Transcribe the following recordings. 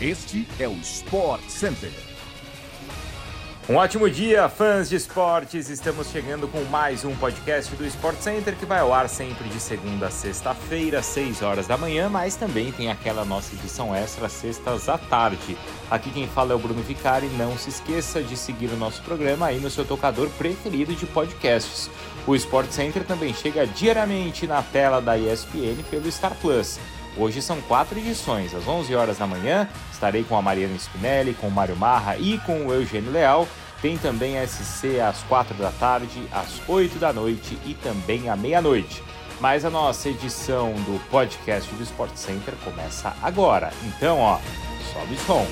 Este é o Sport Center. Um ótimo dia, fãs de esportes! Estamos chegando com mais um podcast do Sport Center que vai ao ar sempre de segunda a sexta-feira, 6 horas da manhã, mas também tem aquela nossa edição extra sextas à tarde. Aqui quem fala é o Bruno Vicari. Não se esqueça de seguir o nosso programa aí no seu tocador preferido de podcasts. O Sport Center também chega diariamente na tela da ESPN pelo Star Plus. Hoje são quatro edições. Às 11 horas da manhã estarei com a Mariana Spinelli, com o Mário Marra e com o Eugênio Leal. Tem também a SC às 4 da tarde, às 8 da noite e também à meia-noite. Mas a nossa edição do podcast do Sport Center começa agora. Então, ó, sobe o som.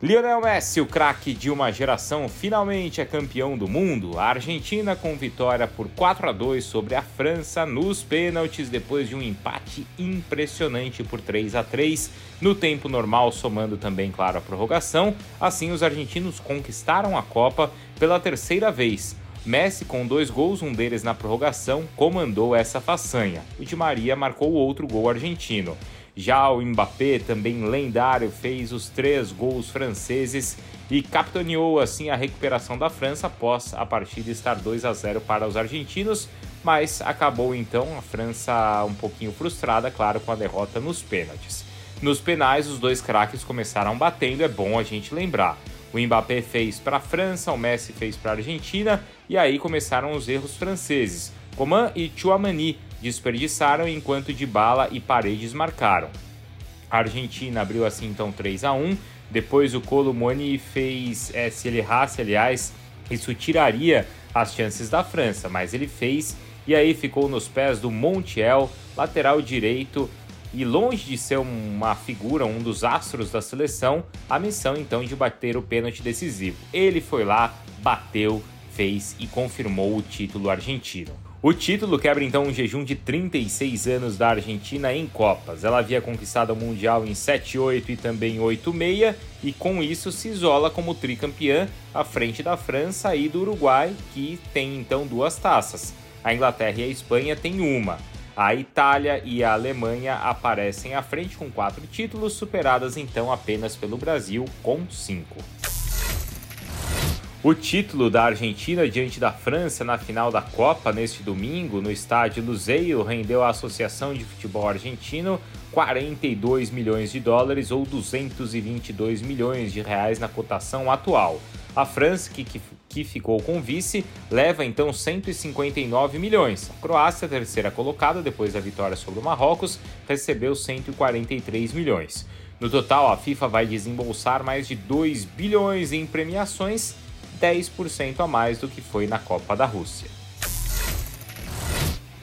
Lionel Messi, o craque de uma geração, finalmente é campeão do mundo. A Argentina com vitória por 4 a 2 sobre a França nos pênaltis depois de um empate impressionante por 3 a 3 no tempo normal, somando também, claro, a prorrogação. Assim, os argentinos conquistaram a Copa pela terceira vez. Messi, com dois gols, um deles na prorrogação, comandou essa façanha. O Di Maria marcou outro gol argentino. Já o Mbappé, também lendário, fez os três gols franceses e capitaneou assim a recuperação da França após a partida estar 2 a 0 para os argentinos, mas acabou então a França um pouquinho frustrada, claro, com a derrota nos pênaltis. Nos penais, os dois craques começaram batendo, é bom a gente lembrar. O Mbappé fez para a França, o Messi fez para a Argentina, e aí começaram os erros franceses. Coman e Chouamani desperdiçaram enquanto Dybala e Paredes marcaram. A Argentina abriu assim então 3 a 1. Depois o Colomoni fez, é, se ele errasse, aliás, isso tiraria as chances da França, mas ele fez e aí ficou nos pés do Montiel, lateral direito, e longe de ser uma figura, um dos astros da seleção, a missão então de bater o pênalti decisivo. Ele foi lá, bateu, fez e confirmou o título argentino. O título quebra então um jejum de 36 anos da Argentina em Copas. Ela havia conquistado o Mundial em 7-8 e também 8-6 e com isso se isola como tricampeã à frente da França e do Uruguai, que tem então duas taças. A Inglaterra e a Espanha têm uma. A Itália e a Alemanha aparecem à frente com quatro títulos, superadas então apenas pelo Brasil com cinco. O título da Argentina diante da França na final da Copa neste domingo no estádio Luzeiro rendeu à Associação de Futebol Argentino 42 milhões de dólares ou 222 milhões de reais na cotação atual. A França, que, que, que ficou com vice, leva então 159 milhões. A Croácia, terceira colocada depois da vitória sobre o Marrocos, recebeu 143 milhões. No total, a FIFA vai desembolsar mais de 2 bilhões em premiações 10% a mais do que foi na Copa da Rússia.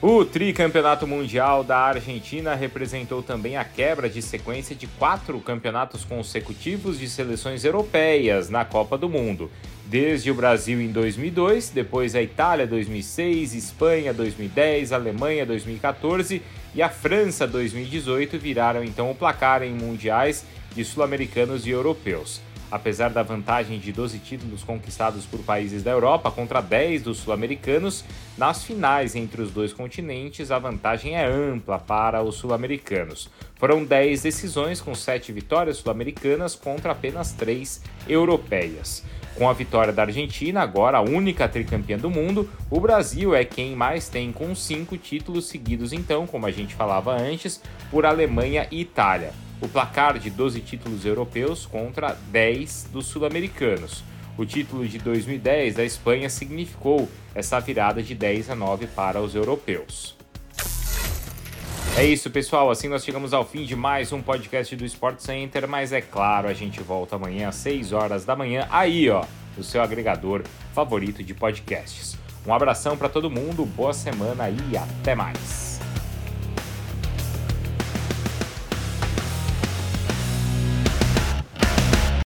O tricampeonato mundial da Argentina representou também a quebra de sequência de quatro campeonatos consecutivos de seleções europeias na Copa do Mundo. Desde o Brasil em 2002, depois a Itália 2006, Espanha 2010, Alemanha 2014 e a França 2018 viraram então o placar em mundiais de sul-americanos e europeus. Apesar da vantagem de 12 títulos conquistados por países da Europa contra 10 dos sul-americanos, nas finais entre os dois continentes a vantagem é ampla para os sul-americanos. Foram 10 decisões com 7 vitórias sul-americanas contra apenas 3 europeias. Com a vitória da Argentina, agora a única tricampeã do mundo, o Brasil é quem mais tem com 5 títulos seguidos, então, como a gente falava antes, por Alemanha e Itália o placar de 12 títulos europeus contra 10 dos sul-americanos. O título de 2010 da Espanha significou essa virada de 10 a 9 para os europeus. É isso, pessoal. Assim nós chegamos ao fim de mais um podcast do Sport Center, mas é claro, a gente volta amanhã às 6 horas da manhã, aí, ó, no seu agregador favorito de podcasts. Um abração para todo mundo, boa semana e até mais.